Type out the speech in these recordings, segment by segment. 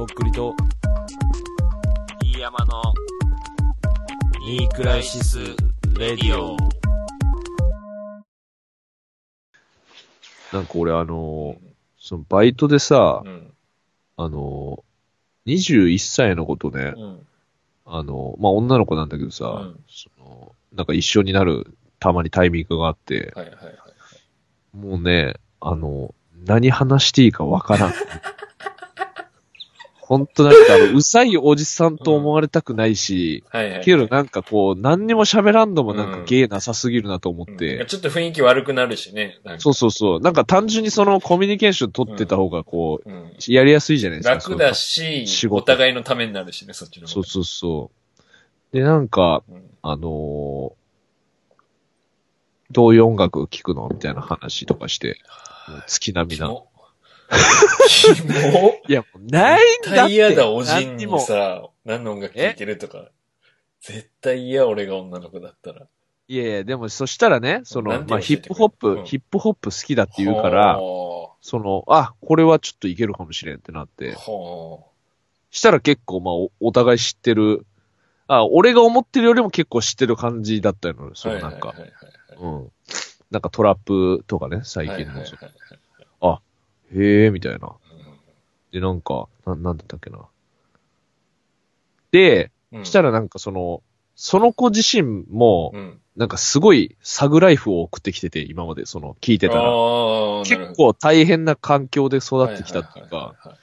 とっくりと、飯山の、ニークライシス・レディオ。なんか俺あのーそのバイトでさう、ん。あのー、21歳の子とね、うん。あのーまあ、女の子なんだけどさ、うんその、なんか一緒になるたまにタイミングがあって、はいはいはいはい。もうね、あの、何話していいかわからん。ほんとなんかあの、うさいおじさんと思われたくないし、はいはい。けどなんかこう、何にも喋らんのもなんうんか芸なさすぎるなと思っうんて、ちょっと雰囲気悪くなるしね。そうそうそう。なんか単純にそのコミュニケーション取ってた方がこうん。う、やりやすいじゃないですか。楽だし仕、事お互いのためになるしね、そっちの方そうそうそう。で、なんか、うんあのーどういう音楽聴くの？みたいな話とかして、月並みな。キモ。キモいや、もうないんだって。絶対嫌だ、おじんに何もさ、何の音楽聴いてるとか。絶対嫌、俺が女の子だったら。いやいや、でもそしたらね、その、まあ、ヒップホップ、うんヒップホップ好きだって言うから、はその、あ、これはちょっといけるかもしれんってなっあて、はしたら結構、まあお、お互い知ってる、あ、俺が思ってるよりも結構知ってる感じでったの。そのなんかはい、はいはいうん。なんかトラップとかね、最はい。近の、はいはいはいへえ、みたいな。で、なんか、な、なんだったっけな。で、うんしたらなんかその、その子自身もう、ん。なんかすごいサグライフを送ってきてて、今までその、聞いてたら。ああ、結構大変な環境で育ってきたっていうか、はいはいはいはい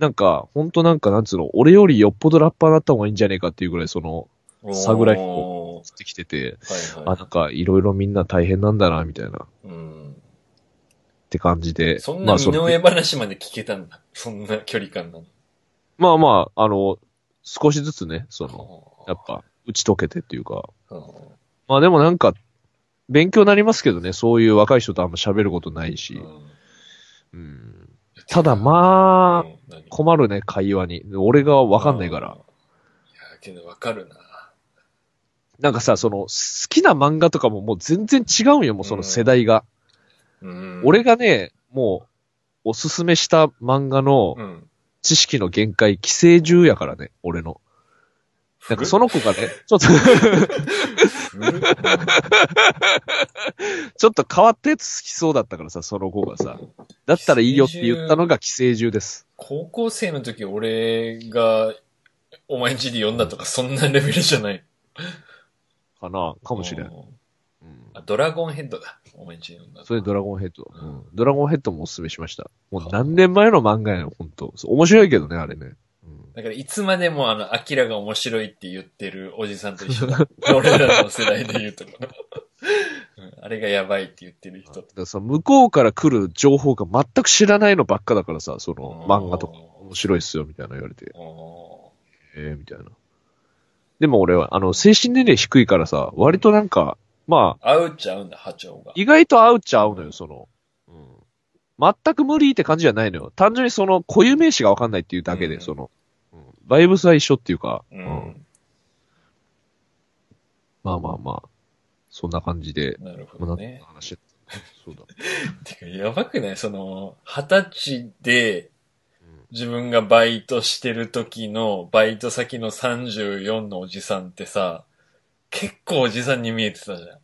なんか、ほんとなんかなんつうの、俺よりよっぽどラッパーになった方がいいんじゃねえかっていうぐらいその、はいサグライフお送ってきてて、ーはいあ、はいなんかいろいろみんな大変なんだな、みたいな、っうん。て感じで。そんな身の上話まで聞けたんだ。そんな距離感なの。まあまあ、あの、少しずつね、その、やっぱ、打ち解けてっていうか。うんまあでもなんか、勉強になりますけどね、そういう若い人とあんま喋ることないし。うん。ただまあ、困るね、会話に。俺がわかんないから。。いや、けどわかるな。なんかさ、その、好きな漫画とかももう全然違うんよ、もうその世代が。うん。俺がね、もう、おすすめした漫画のうん。知識の限界、寄生獣やからね、俺の。なんかその子がね、ちょっと、ちょっと変わったやつ好きそうだったからさ、その子がさ。だったらいいよって言ったのが寄生獣です。高校生の時俺がお前ん家で読んだとかそんなレベルじゃない。かなかもしれんあ、ドラゴンヘッドだ。お前ん家で読んだ。それドラゴンヘッド。ううんん。ドラゴンヘッドもおすすめしました。もう何年前の漫画やの、ほんと。面白いけどね、あれね。うんだからいつまでもあの、アキラが面白いって言ってるおじさんと一緒だ。俺らの世代で言うとこの、うんあれがやばいって言ってる人だ。からさ、向こうから来る情報が全く知らないのばっかだからさ、その漫画とか面白いっすよ、みたいな言われて。おええみたいな。でも俺は、あの、精神年齢低いからさ、割となんか、まあ、ー合うっちゃ合うんだ、波長が。意外と合うっちゃ合うのよ、その。うん。全く無理って感じじゃないのよ。単純にその固有名詞がわかんないっていうだけで、うんその、うんバイブスは一緒っていうか、ううんん。まあまあまあ、そんな感じで、なるほどね。話 そうだ。てか、やばくない？その、二十歳でうん自分がバイトしてる時のバイト先の34のおじさんってさ、結構おじさんに見えてたじゃん。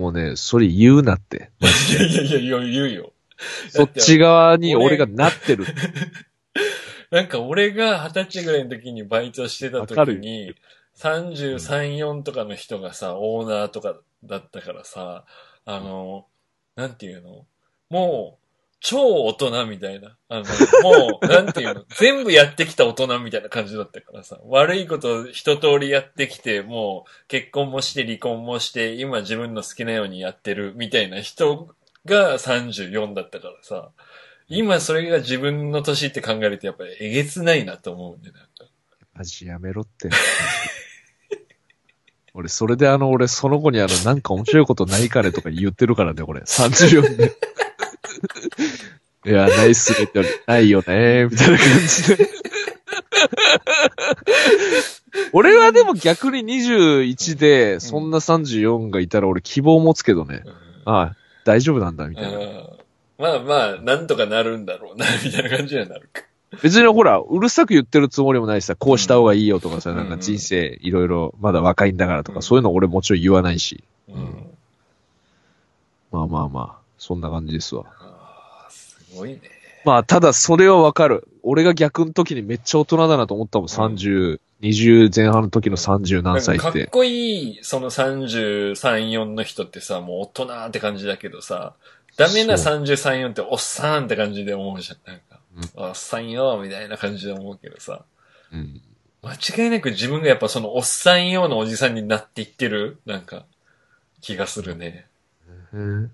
もうね、それ言うなって。いやいやいや、言うよ。そっち側に俺がなってる。なんか俺が二十歳ぐらいの時にバイトしてた時に、33、4とかの人がさ、オーナーとかだったからさ、あの、なんていうの？もう、超大人みたいな。あの、もう、なんていうの 全部やってきた大人みたいな感じだったからさ、悪いこと一通りやってきて、もう結婚もして離婚もして、今自分の好きなようにやってるみたいな人が34だったからさ、今それが自分の年って考えるとやっぱりえげつないなと思うんで、なんか。マジやめろって。俺、それであの、俺、その子にあの、なんか面白いことないかねとか言ってるからね、これ。34で。いや、ないっすねってないよねみたいな感じで。俺はでも逆に21で、そんな34がいたら俺希望持つけどね。うんああ、大丈夫なんだ、みたいな。まあまあ、なんとかなるんだろうな、みたいな感じにはなるか。別にほら、うるさく言ってるつもりもないしさ、こうした方がいいよとかさ、うんなんか人生いろいろまだ若いんだからとか、うんそういうの俺もちろん言わないし。うん。まあまあまあ、そんな感じですわ。ごいね。まあ、ただそれはわかる。俺が逆の時にめっちゃ大人だなと思ったもん。30、20前半の時の30何歳って。かかっこいい、その33、4の人ってさ、もう大人って感じだけどさ、ダメなそ33、4っておっさんって感じで思うじゃん。なんか、おっさんよ、みたいな感じで思うけどさ、うん。間違いなく自分がやっぱそのおっさんようなおじさんになっていってる、なんか、気がするね。うん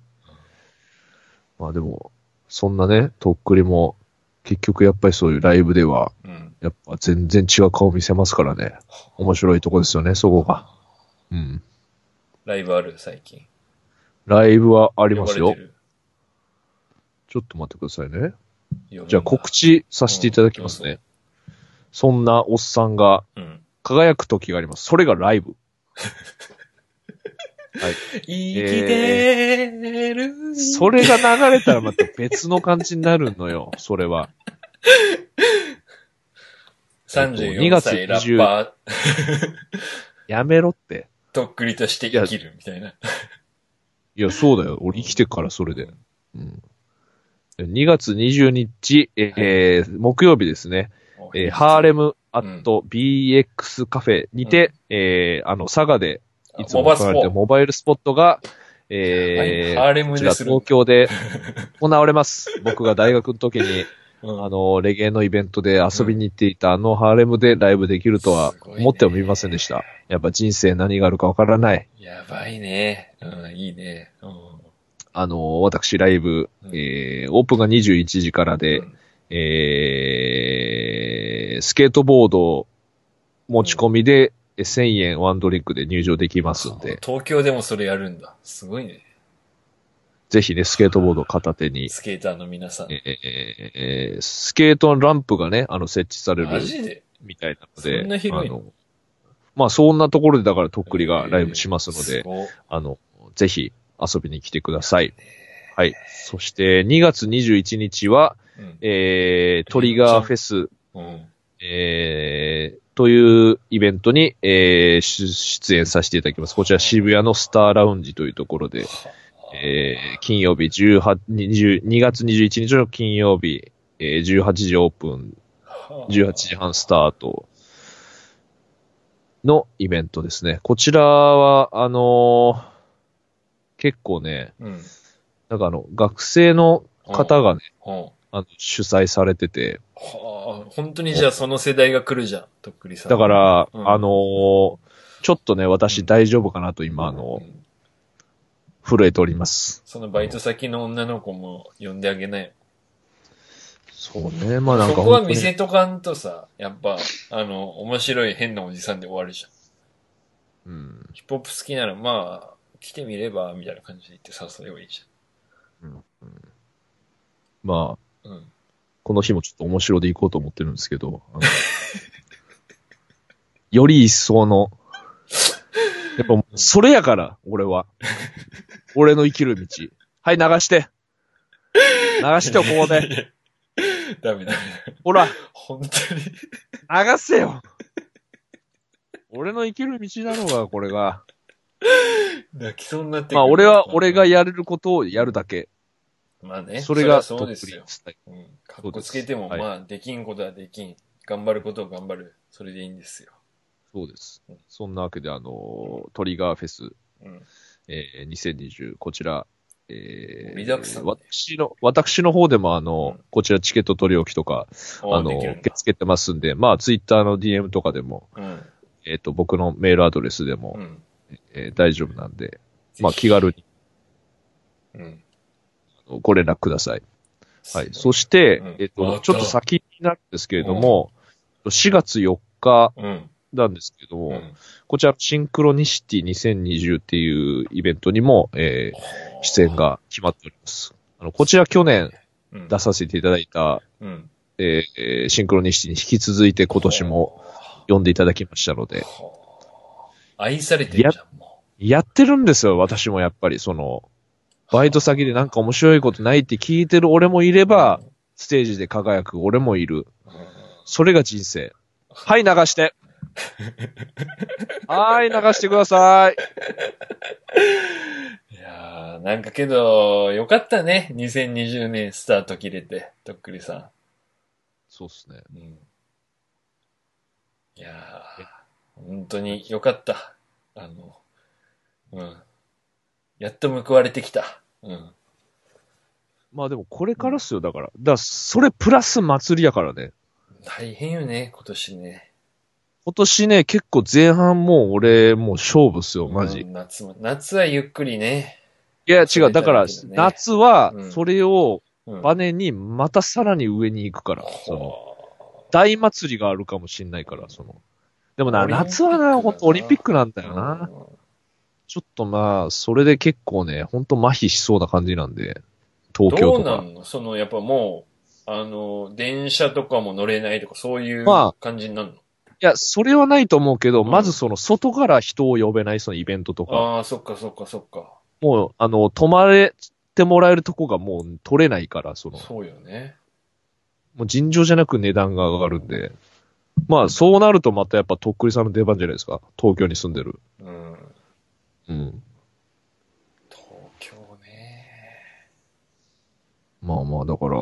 まあでも、そんなね、とっくりも、結局やっぱりそういうライブでは、うん。やっぱ全然違う顔見せますからね。面白いとこですよね、そこが。うん。ライブある最近。ライブはあありますよ。ちょっと待ってくださいね。じゃあ告知。知させていただきますね。そんなおっさんがうん。輝く時があります。それがライブ。生きてる。それが流れたらまた別の感じになるのよ、それは。34歳ラッパー、やめろって。とっくりとして生きるみたいな。いや、そうだよ。俺生きてっから、それで。うん。2月20日、えー木曜日ですね。えーハーレムアット BX カフェにて、えーあの、佐賀でいつも行われてるモバイルスポットが、えーはいハーレムでする東京で行われます。僕が大学の時に、うんあの、レゲエのイベントで遊びに行っていたあのハーレムでライブできるとは思ってもみませんでした。やっぱ人生何があるかわからない。やばいね。うん、いいね。うん。あの、私ライブ、うんえー、オープンが21時からで、うんえー、スケートボード持ち込みでえ1000円ワンドリンクで入場できますんで、東京でもそれやるんだ。すごいね。ぜひね、スケートボード片手に、スケーターの皆さん。えーえースケートのランプがね、あの、設置されるマジで？みたいなので、そんな広いの？まあ、そんなところでだからとっくりがライブしますので、すごいあの、ぜひ遊びに来てください。はい。そして、2月21日は、うんえー、トリガーフェス、うん。えー、というイベントに、えー、出出演させていただきます。こちら渋谷のスターラウンジというところで、えー、金曜日18、20 2月21日の金曜日、えー、18時オープン、18時半スタートのイベントですね。こちらは、あのー結構ね、うん。なんかあの、学生の方がね、うん。あの主催されてて、はあ、本当にじゃあその世代が来るじゃん、とっくりさん。だから、うんあのーちょっとね、私大丈夫かなと今、あのう、ん震えております。そのバイト先の女の子も呼んであげない。そうね、まあなんかそこは見せとかんとさ、やっぱ、あの、面白い変なおじさんで終わるじゃん。うん。ヒップホップ好きなら、まあ、来てみれば、みたいな感じで言って誘えばいいじまあ、ゃん。うん。この日もちょっと面白で行こうと思ってるんですけど、より一層の、やっぱそれやから、俺は。俺の生きる道。はい、流して。流してよ、ここで。ダメダメ。ほら、本当に。流せよ。俺の生きる道なのが、これが。泣きそうになってまあ、俺は、俺がやれることをやるだけ。まあね。それが、そそうですよ。うん。かっこつけても、はいまあ、できんことはできん。頑張ることを頑張る。それでいいんですよ。そうですうん。そんなわけで、あの、トリガーフェス、うん。えー、2020、こちら、え盛りだくさんね私の、私の方でも、あの、うんこちらチケット取り置きとか、あの、受け付けてますんで、まあ、ツイッターの DM とかでも、うん。えっ、と、僕のメールアドレスでも、うん。えー大丈夫なんで、まあ、気軽にうん。ご連絡ください。はい。そして、うんえっ、と、ちょっと先になるんですけれども、4月4日うん。なんですけども、うん。こちら、シンクロニシティ2020っていうイベントにも、えー出演が決まっております。あの、こちら去年うん出させていただいた、うん。えーえーシンクロニシティに引き続いて今年も呼んでいただきましたので、はあ愛されてるじゃん、もやってるんですよ、私もやっぱり、その、バイト先でなんか面白いことないって聞いてる俺もいれば、ステージで輝く俺もいる。うんそれが人生。はい、流して。はい、流してください。いやー、なんかけど、よかったね。2020年スタート切れて、とっくりさそうっすね。ん。うん。いやー、本当によかった。あの、うん。やっと報われてきた。うん。まあでもこれからっすよ、だから。だから、それプラス祭りやからね。大変よね、今年ね。今年ね、結構前半もう俺、もう勝負っすよ、マジ。うん夏も、夏はゆっくりね。いや、違う。だから、夏はう、んそれをうん。バネに、またさらに上に行くから。その、ほ大祭りがあるかもしんないから、その。でもな、夏はな、ほんとオリンピックなんだうよな。うんちょっとまあ、それで結構ね、ほんと麻痺しそうな感じなんで、東京どう。なん？のその、やっぱもう、あの、電車とかも乗れないとか、そういうま感じになるの、いや、それはないと思うけど、うんまずその、外から人を呼べない、そのイベントとか。ああ、そっかそっかそっか。もう、あの、泊まれてもらえるとこがもう取れないから、その、そうよね。もう尋常じゃなく値段が上がるんで。まあ、そうなるとまたやっぱとっくりさんの出番じゃないですか。東京に住んでる。うん。うん。東京ね。まあまあ、だから、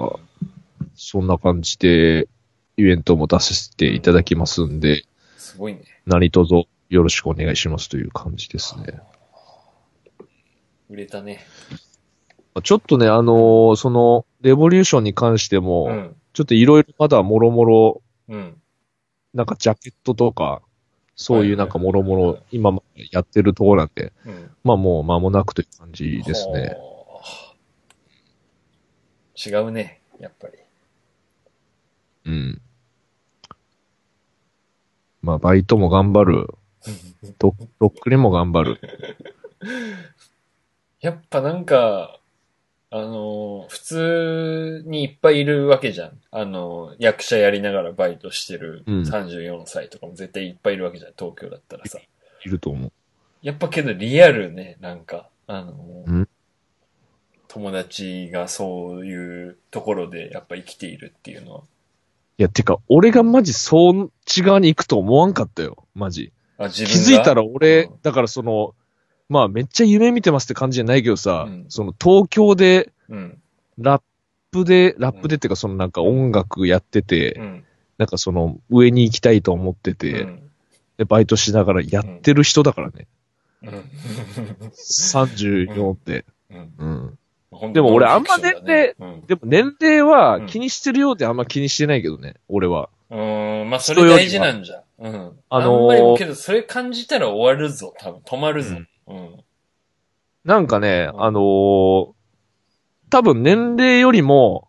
そんな感じで、イベントも出させていただきますんで、すごいね。何卒よろしくお願いしますという感じですね。売れたね。ちょっとね、あのーその、レボリューションに関しても、うん。ちょっといろいろまだもろもろ、うん。なんかジャケットとか、そういうなんかもろもろ、今やってるところなんで、うん。まあもう間もなくという感じですね。違うね、やっぱり。うん。まあ、バイトも頑張る。と、とっくりも頑張る。やっぱなんか、あの、普通にいっぱいいるわけじゃん。あの、役者やりながらバイトしてるうん34歳とかも絶対いっぱいいるわけじゃん、東京だったらさ。いると思う。やっぱけどリアルね、なんか、あの、うん友達がそういうところでやっぱ生きているっていうのは。いや、てか、俺がマジそっち側に行くと思わんかったよ。マジ。あ、自気分が？づいたら俺、うんだからその、まあめっちゃ夢見てますって感じじゃないけどさ、うんその東京でうん。ラップで、ラップでっていうかそのなんか音楽やってて、うん。なんかその上に行きたいと思ってて、うん。でバイトしながらやってる人だからね。うん。34って。うんでも俺あんまノンフィクションだねうんでも年齢はうん気にしてるようであんま気にしてないけどね、俺は。うーん、まあそれ大事なんじゃ。うん。あのーあんまりけど、それ感じたら終わるぞ、多分。止まるぞ。うん。なんかね、うんあのー多分年齢よりも、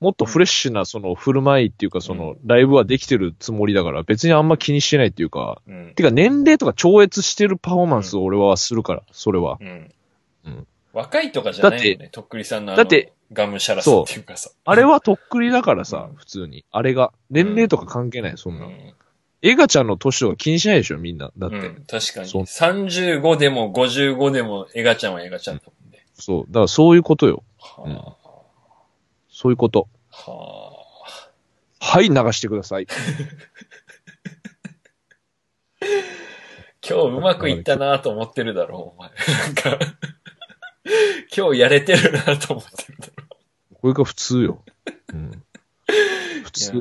もっとフレッシュなその振る舞いっていうかそのライブはできてるつもりだから別にあんま気にしてないっていうか、うん。てか年齢とか超越してるパフォーマンスを俺はするから、それは。うんうん。若いとかじゃないよだね。とっくりさんのあのだって、ガムシャラスっていうかさ。あれはとっくりだからさ、うん普通に。あれが。年齢とか関係ない、そな。うんん。エガちゃんの年とか気にしないでしょ、みんな。だって。うん、確かに。そう35でも55でも、エガちゃんはエガちゃんだもんね。そう。だからそういうことよ。うんはそういうこと。あ。ははい、流してください。あ。今日うまくいったなと思ってるだろう、お前。なんか、今日やれてるなと思ってるだろこれが普通よ。うん。普う。通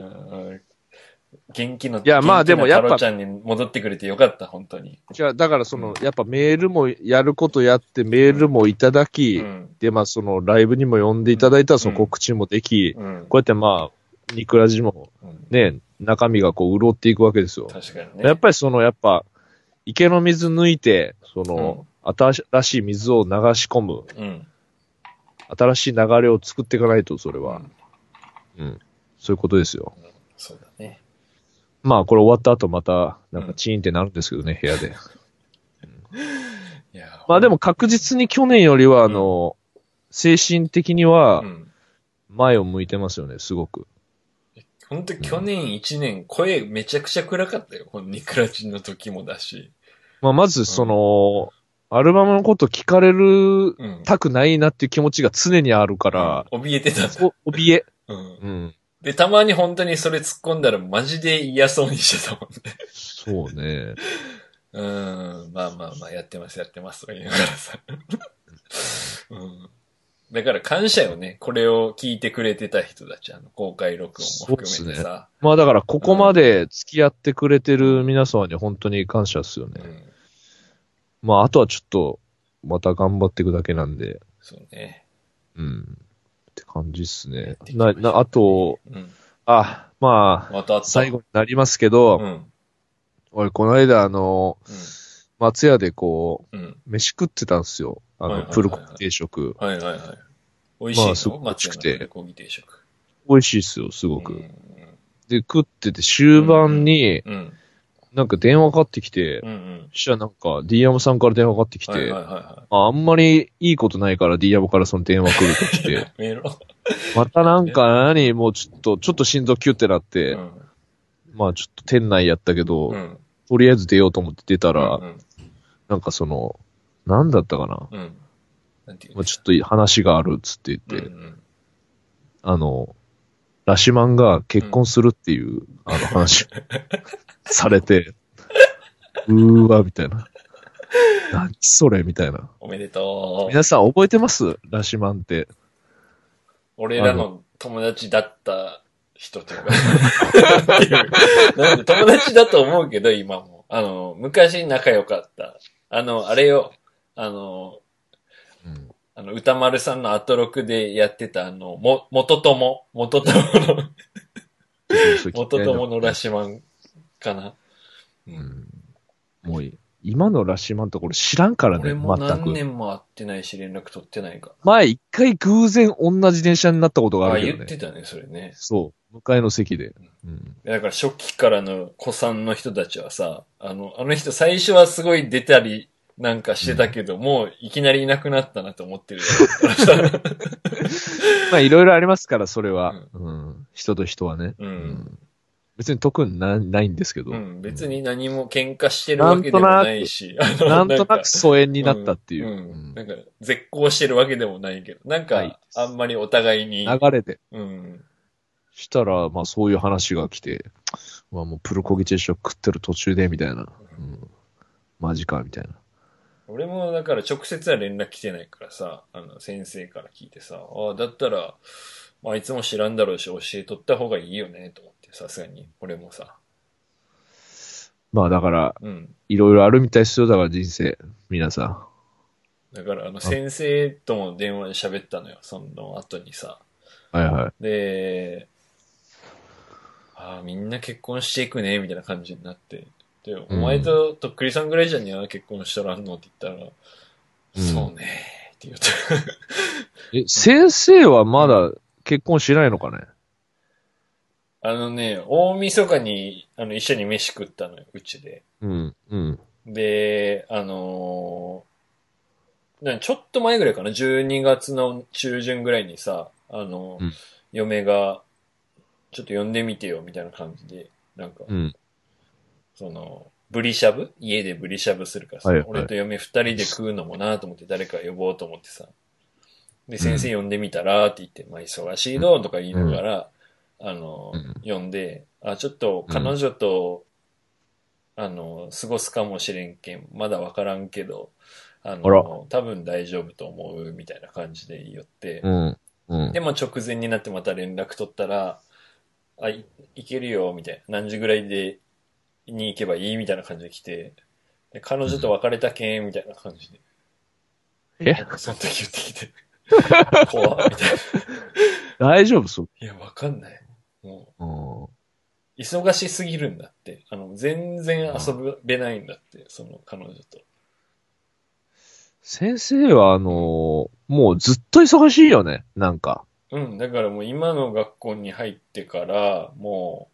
元気の、いやまあでもやっぱちゃんに戻ってくれてよかった、本当に。じゃあ、だからその、やっぱメールもやることやって、メールもいただき、うん。で、まあそのライブにも呼んでいただいたらその告知もでき、うん。こうやってまあ、ニクラジもうんね、中身がこう潤っていくわけですよ。確かにね。やっぱりその、やっぱ、池の水抜いて、その、新しい水を流し込む、うん。新しい流れを作っていかないと、それは。うん。そういうことですよ。まあ、これ終わった後また、なんかチーンってなるんですけどね、部屋で。いやまあでも確実に去年よりは、あの、精神的にはうん。前を向いてますよね、すごく。本当去年一年声めちゃくちゃ暗かったよ。このニクラチンの時もだし。まあまず、その、アルバムのこと聞かれるうん。たくないなっていう気持ちが常にあるから、うん怯えてた。怯え。うん。うん。で、たまに本当にそれ突っ込んだらマジで嫌そうにしてたもんね。そうね。うん。まあまあまあ、やってます、やってます、とか言いながらさ。うん。だから感謝よね。これを聞いてくれてた人たち、あの、公開録音も含めてさ。まあだから、ここまで付き合ってくれてる皆様に本当に感謝っすよね。うん。まあ、あとはちょっと、また頑張っていくだけなんで、そうね。うん。って感じっすねな、うな、あと、うん。あ、まあ、また。最後になりますけど、うん。俺、この間、あの、松屋でこうん。うん。う、飯食ってたんですよ。あの、プルコギ定食。はいはいはい。美味しいの、まあすごく美味しくて。美味しいっすよ、すごく。うんで、食ってて、終盤に、うん。なんか電話かかってきて、うんうん。そしたらなんか、D 山さんから電話かかってきて、はいはいはいはああんまりいいことないから D 山からその電話来ると来い。て、またなんか何もうちょっと、ちょっと心臓キュってなって、うん。まあちょっと店内やったけど、うん。とりあえず出ようと思って出たら、うん。なんかその、なんだったかな？うん。なんていうまあ、ちょっと話があるっつって言って、うんうんあの、ラシマンが結婚するっていう、あの話、されて、うーわ、みたいな。何それみたいな。おめでとう。皆さん覚えてます？ラシマンって。俺らの友達だった人とか、友達だと思うけど、今も。あの、昔仲良かった。あの、あれよ、あの、うん。あの、歌丸さんのアトロクでやってた、あの、も、元友、元友の、元友のラシマンかな。う。うんん。もういい。今のラシマンとこれ知らんからね、俺も何全く。年も会ってないし、連絡取ってないか前一回偶然同じ電車になったことがら。あ、あるけどね。言ってたね、それね。そう。向かいの席で。うん。だから初期からの子さんの人たちはさ、あの、あの人最初はすごい出たりなんかしてたけど、もういきなりいなくなったなと思ってるよ。まあいろいろありますから、それは。うん。人と人はね。うん別に特になないんですけど。うん、別に何も喧嘩してるわけでもないし、なんとなく疎遠になったっていう。うんうんなんか、絶交してるわけでもないけど、なんはいか、あんまりお互いに、流れで。うん、したら、まあそういう話が来て、まあもうプルコギ定食食ってる途中で、みたいな。うん。マジか、みたいな。俺もだから直接は連絡来てないからさ、あの、先生から聞いてさ、ああ、だったら、まあ、あいつも知らんだろうし、教えとった方がいいよね、と思って、さすがに、俺もさ、まあだから、うん。いろいろあるみたいですよ、だから人生。皆さだから、あの、先生とも電話で喋ったのよ、その後にさ。ん。はいはい。で、ああ、みんな結婚していくね、みたいな感じになって。で、お前ととっくりさんぐらいじゃにゃ結婚しとらんのって言ったら、うんそうね、って言って。え、先生はまだ結婚しないのかね？あのね、大晦日に、あの、一緒に飯食ったのよ、うちで。うん、うん。で、あのーなちょっと前ぐらいかな、12月の中旬ぐらいにさ、あの、うん嫁が、ちょっと呼んでみてよ、みたいな感じで、なんか、うん。その、ブリしゃぶ家でブリしゃぶするからさ、はいはい。俺と嫁二人で食うのもなと思って誰か呼ぼうと思ってさ。で、先生呼んでみたらって言って、まあ忙しいのとか言いながら、あの、うん。呼んで、あ、ちょっと彼女と、あの、過ごすかもしれんけん、まだわからんけど、あの、多分大丈夫と思うみたいな感じで言って、うん。うん。で、まあ直前になってまた連絡取ったら、あ、い行けるよ、みたいな。何時ぐらいで、に行けばいいみたいな感じで来て、で彼女と別れたけん、みたいな感じで。え？その時言ってきて。怖っみたいな。大丈夫？そう。いや、わかんない。もうん。う、忙しすぎるんだって。あの、全然遊べないんだって、その彼女と。先生は、あのーもうずっと忙しいよね。なんか。うん、だからもう今の学校に入ってから、も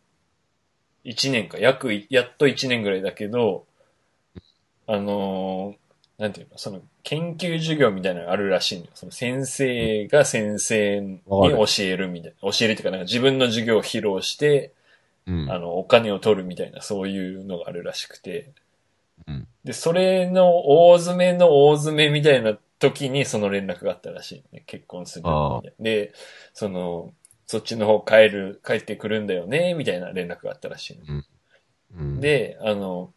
う、一年か、約い、やっと一年ぐらいだけど、あのーなんていうの、その、研究授業みたいなのがあるらしいのよ。その先生が先生に教えるみたいな。教えるっていうか、なんか自分の授業を披露して、うん。あの、お金を取るみたいな、そういうのがあるらしくて。うんで、それの大詰めの大詰めみたいな時にその連絡があったらしいね。結婚するみたいな。で、その、そっちの方帰る、帰ってくるんだよね、みたいな連絡があったらしいの。うん、で、あの、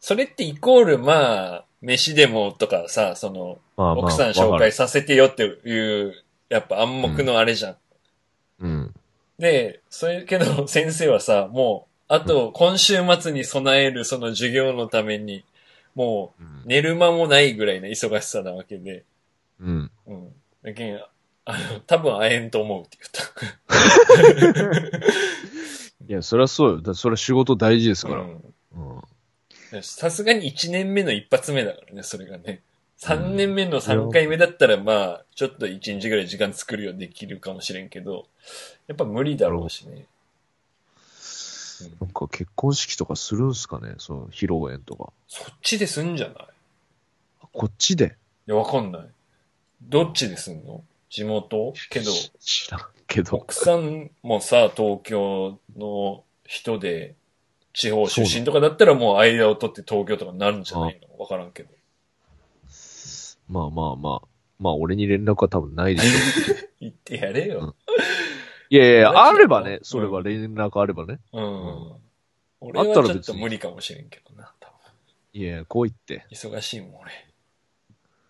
それってイコール、まあ、飯でもとかさ、その、まあまあ奥さん紹介させてよっていう、やっぱ暗黙のあれじゃん。うん。で、それけど先生はさ、もう、あと今週末に備えるその授業のために、もう寝る間もないぐらいの忙しさなわけで、うん。うん。だけん、あの、多分会えんと思うって言った。いや、そりゃそうよ。だそれは仕事大事ですから。うんうんさすがに1年目の一発目だからね、それがね。3年目の3回目だったら、まあ、ちょっと1日ぐらい時間作るようできるかもしれんけど、やっぱ無理だろうしね。なんか結婚式とかするんすかね？その披露宴とか。そっちですんじゃない？こっちで？いや、わかんない。どっちですんの？地元？けど、知らんけど。奥さんもさ、東京の人で、地方出身とかだったらもう間を取って東京とかになるんじゃないの？わからんけど。まあまあまあ。まあ俺に連絡は多分ないでしょう。言ってやれよ。いやいや、マジであればね、それは連絡あればね。うん。俺あはちょっと無理かもしれんけどな、多分。いやいや、こう言って。忙しいもん、俺。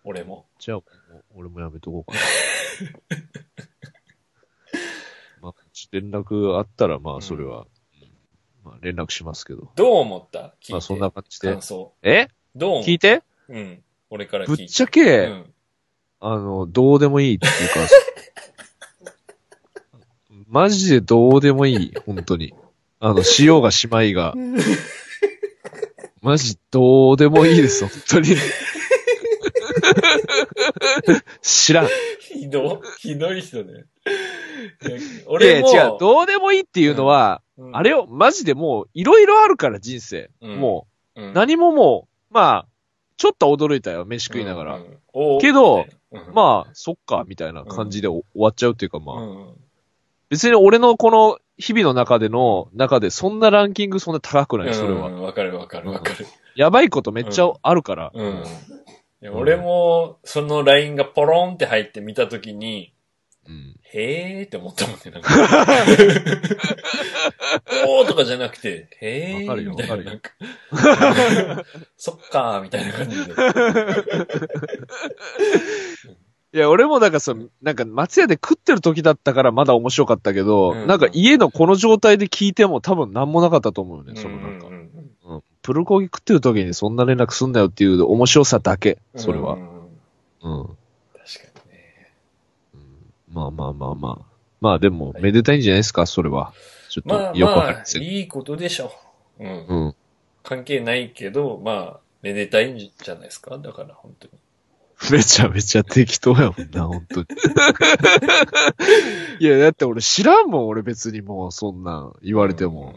俺も。じゃあ、俺もやめとこうかな。まあ、連絡あったら、まあ、それは、うんまあ、連絡しますけど。どう思った？聞いて。まあ、そんな感じで感。想。え？どう思った？聞いて？うん。俺から聞いて。ぶっちゃけ、うん。あの、どうでもいいっていうか、マジでどうでもいい、本当に。あの、しようがしまいが。マジどうでもいいです、本当に。知らん。いひど、ひどい人ね。いやや俺も、違う、どうでもいいっていうのは、うんあれよ、マジでもう、いろいろあるから、人生。うんもうんう、何ももう、まあ、ちょっと驚いたよ、飯食いながら。うんうんけど、うんまあ、そっか、みたいな感じでお終わっちゃうっていうか、まあ、うん別に俺のこの日々の中での、中でそんなランキングそんな高くない、それは。うんわかるわかるわかる。やばいことめっちゃあるから。うん。俺も、その LINE がポロンって入って見たときに、うん。へーって思ったもんね。なんか おーとかじゃなくて、へーみたいな。わかなんか そっかーみたいな感じで。いや、俺もなんかその、なんか松屋で食ってる時だったからまだ面白かったけど、うんなんか家のこの状態で聞いても多分何もなかったと思うよね、そのなんか。プルコギ食ってる時にそんな連絡すんなよっていう面白さだけ、うんそれはう。んうんうん。確かにね。まあまあまあまあ。まあでも、はいめでたいんじゃないですか、それは。ちょっまあとよくわかまありま、せん。いいことでしょう。うん。うん。関係ないけど、まあ、めでたいんじゃないですか？だから、本当に。めちゃめちゃ適当やもんな、本当に。いや、だって俺知らんもん、俺別にもうそんなん言われても。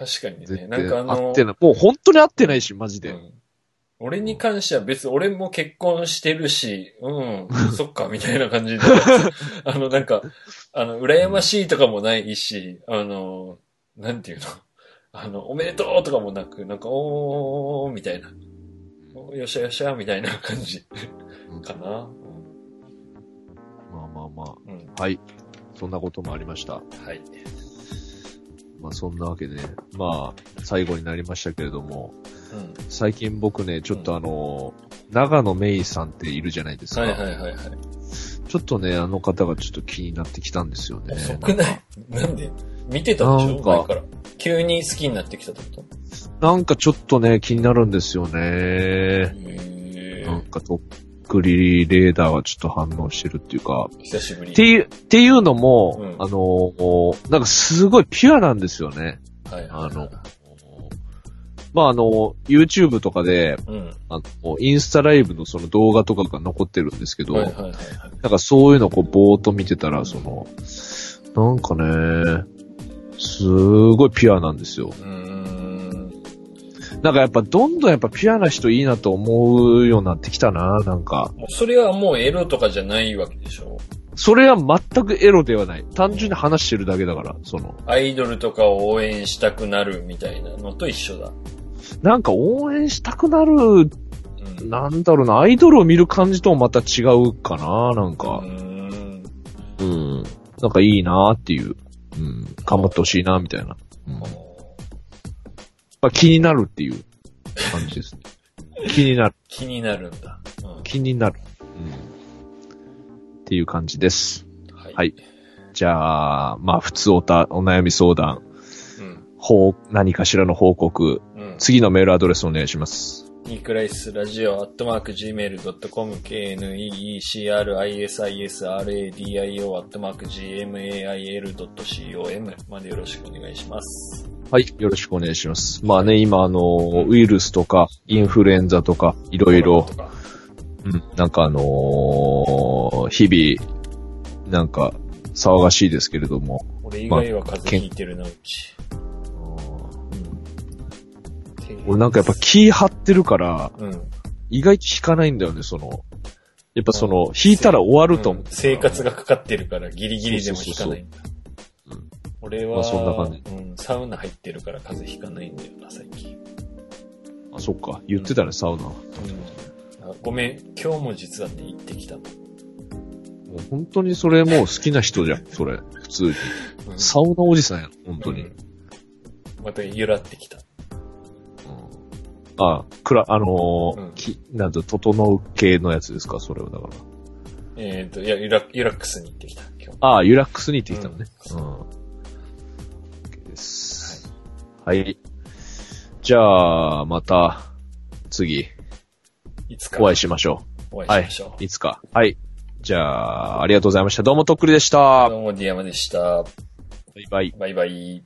うん。確かにね。なんかあの、合ってない。もう本当に合ってないし、マジで。うん俺に関しては別に俺も結婚してるし、うん、そっか、みたいな感じで。あの、なんか、あの、羨ましいとかもないし、あの、なんていうの？あの、おめでとうとかもなく、なんか、おー、みたいな。およっしゃよっしゃ、みたいな感じうんかな。まあまあまうん。うんあ。はい。そんなこともありました。はい。まあそんなわけでね。まあ、最後になりましたけれども、うん。最近僕ね、ちょっとあの、長野メイさんっているじゃないですか。はいはいはいはい。ちょっとね、あの方がちょっと気になってきたんですよね。遅くない？なんで？見てたでしょ？前から。急に好きになってきたってことなんかちょっとね、気になるんですよね。へなんかとっくりレーダーがちょっと反応してるっていうか。久しぶり。っていう、っていうのも、うんあの、なんかすごいピュアなんですよね。はいはいはいあの、まあ、あの、YouTube とかで、うん。あの、インスタライブのその動画とかが残ってるんですけど、はいはいはいはい。なんかそういうのをこう、ぼーっと見てたら、その、なんかね、すごいピュアなんですよ。うーん。なんかやっぱどんどんやっぱピュアな人いいなと思うようになってきたな、なんか。もうそれはもうエロとかじゃないわけでしょ？それは全くエロではない。単純に話してるだけだから、その。アイドルとかを応援したくなるみたいなのと一緒だ。なんか応援したくなる、うん。なんだろうな、アイドルを見る感じともまた違うかな、なんうか。ーん。うん。なんかいいなーっていう、うん、頑張ってほしいな、みたいな。うん。まあ、気になるっていう感じですね。気になる。気になるんだ。うん気になる。うん。っていう感じです。はい。はいじゃあ、まあ、普通おた、お悩み相談、うん。報、何かしらの報告、うん。次のメールアドレスお願いします。ニクライスラジオアットマーク Gmail.com k-n-e-e-c-r-i-s-i-s-r-a-d-i-o アットマーク gmail.com までよろしくお願いします。はい、よろしくお願いします。まあね、今あの、ウイルスとか、インフルエンザとか、いろいろうん、なんかあのー日々、なんか、騒がしいですけれども。俺以外は風邪ひいてるな、うち。うん。俺なんかやっぱ気張ってるから、うん。意外と引かないんだよね、その、やっぱその、引いたら終わると思う。うん生活がかかってるからギリギリでも引かないんだ。そうそうそううん俺は、まあそんな感うん、サウナ入ってるから風邪ひかないんだよな、最近。あ、そっか。言ってたね、サウナ。もうん。あごめん、今日も実はね、行ってきたの。う本当にそれもう好きな人じゃん、それ。普通に。うんサウナおじさんやん、本当に。うんまた揺らってきた。あ、くら、あのーうんき、なんだ、整う系のやつですか、それはだから。えっ、と、いや、ユラ、ユラックスに行ってきた、今日。ああ、ユラックスに行ってきたのね。ううんん。OK です。はい。じゃあ、また、次、いつかお会いしましょお会いしましょう。う。いつか。はい。じゃあ、ありがとうございました。どうもとっくりでした。どうも、ディアマでした。バイバイ。バイバイ。